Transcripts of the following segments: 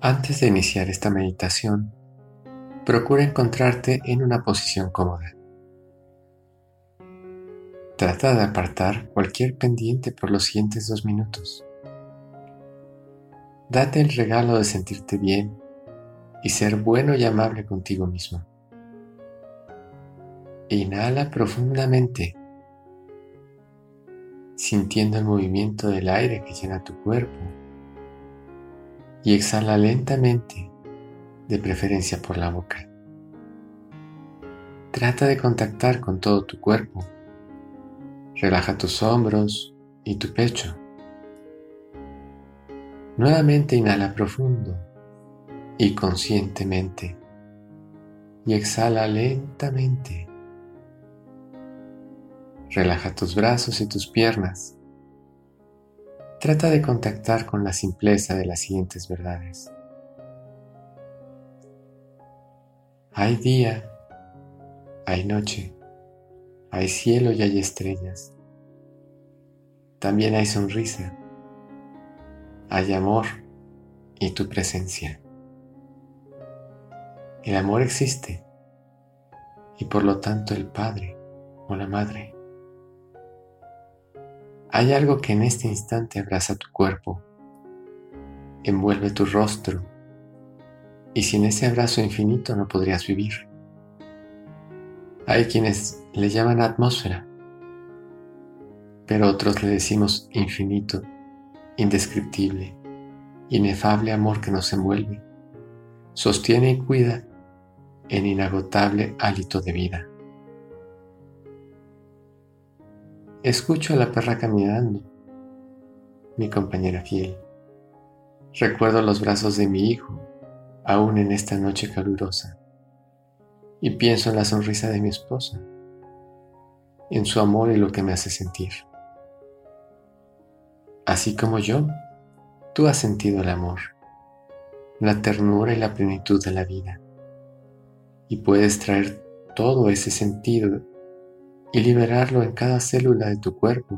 Antes de iniciar esta meditación, procura encontrarte en una posición cómoda. Trata de apartar cualquier pendiente por los siguientes dos minutos. Date el regalo de sentirte bien y ser bueno y amable contigo mismo. Inhala profundamente, sintiendo el movimiento del aire que llena tu cuerpo y exhala lentamente, de preferencia por la boca. Trata de contactar con todo tu cuerpo. Relaja tus hombros y tu pecho. Nuevamente inhala profundo y conscientemente y exhala lentamente. Relaja tus brazos y tus piernas Trata de contactar con la simpleza de las siguientes verdades. Hay día, hay noche, hay cielo y hay estrellas. También hay sonrisa, hay amor y tu presencia. El amor existe y por lo tanto el Padre o la Madre hay algo que en este instante abraza tu cuerpo, envuelve tu rostro, y sin ese abrazo infinito no podrías vivir. Hay quienes le llaman atmósfera, pero otros le decimos infinito, indescriptible, inefable amor que nos envuelve, sostiene y cuida en inagotable hálito de vida. Escucho a la perra caminando, mi compañera fiel. Recuerdo los brazos de mi hijo, aún en esta noche calurosa, y pienso en la sonrisa de mi esposa, en su amor y lo que me hace sentir. Así como yo, tú has sentido el amor, la ternura y la plenitud de la vida, y puedes traer todo ese sentido y liberarlo en cada célula de tu cuerpo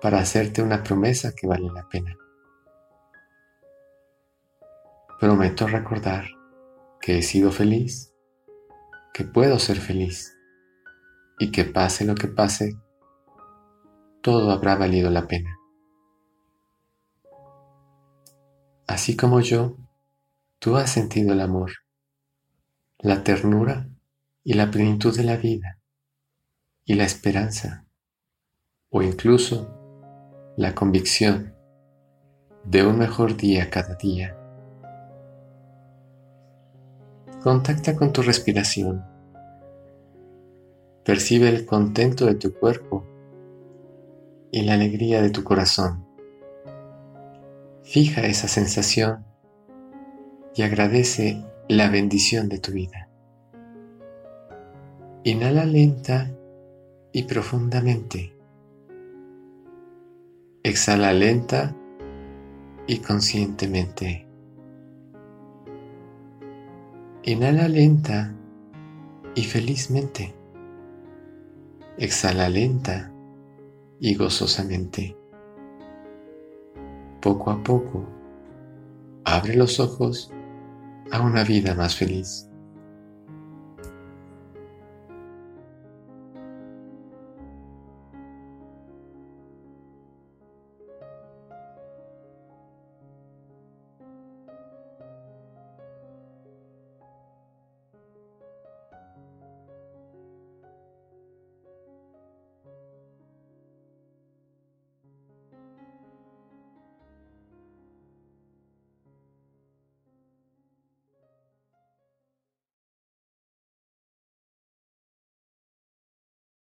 para hacerte una promesa que vale la pena. Prometo recordar que he sido feliz, que puedo ser feliz y que pase lo que pase, todo habrá valido la pena. Así como yo, tú has sentido el amor, la ternura y la plenitud de la vida y la esperanza o incluso la convicción de un mejor día cada día. Contacta con tu respiración. Percibe el contento de tu cuerpo y la alegría de tu corazón. Fija esa sensación y agradece la bendición de tu vida. Inhala lenta y profundamente. Exhala lenta y conscientemente. Inhala lenta y felizmente. Exhala lenta y gozosamente. Poco a poco, abre los ojos a una vida más feliz.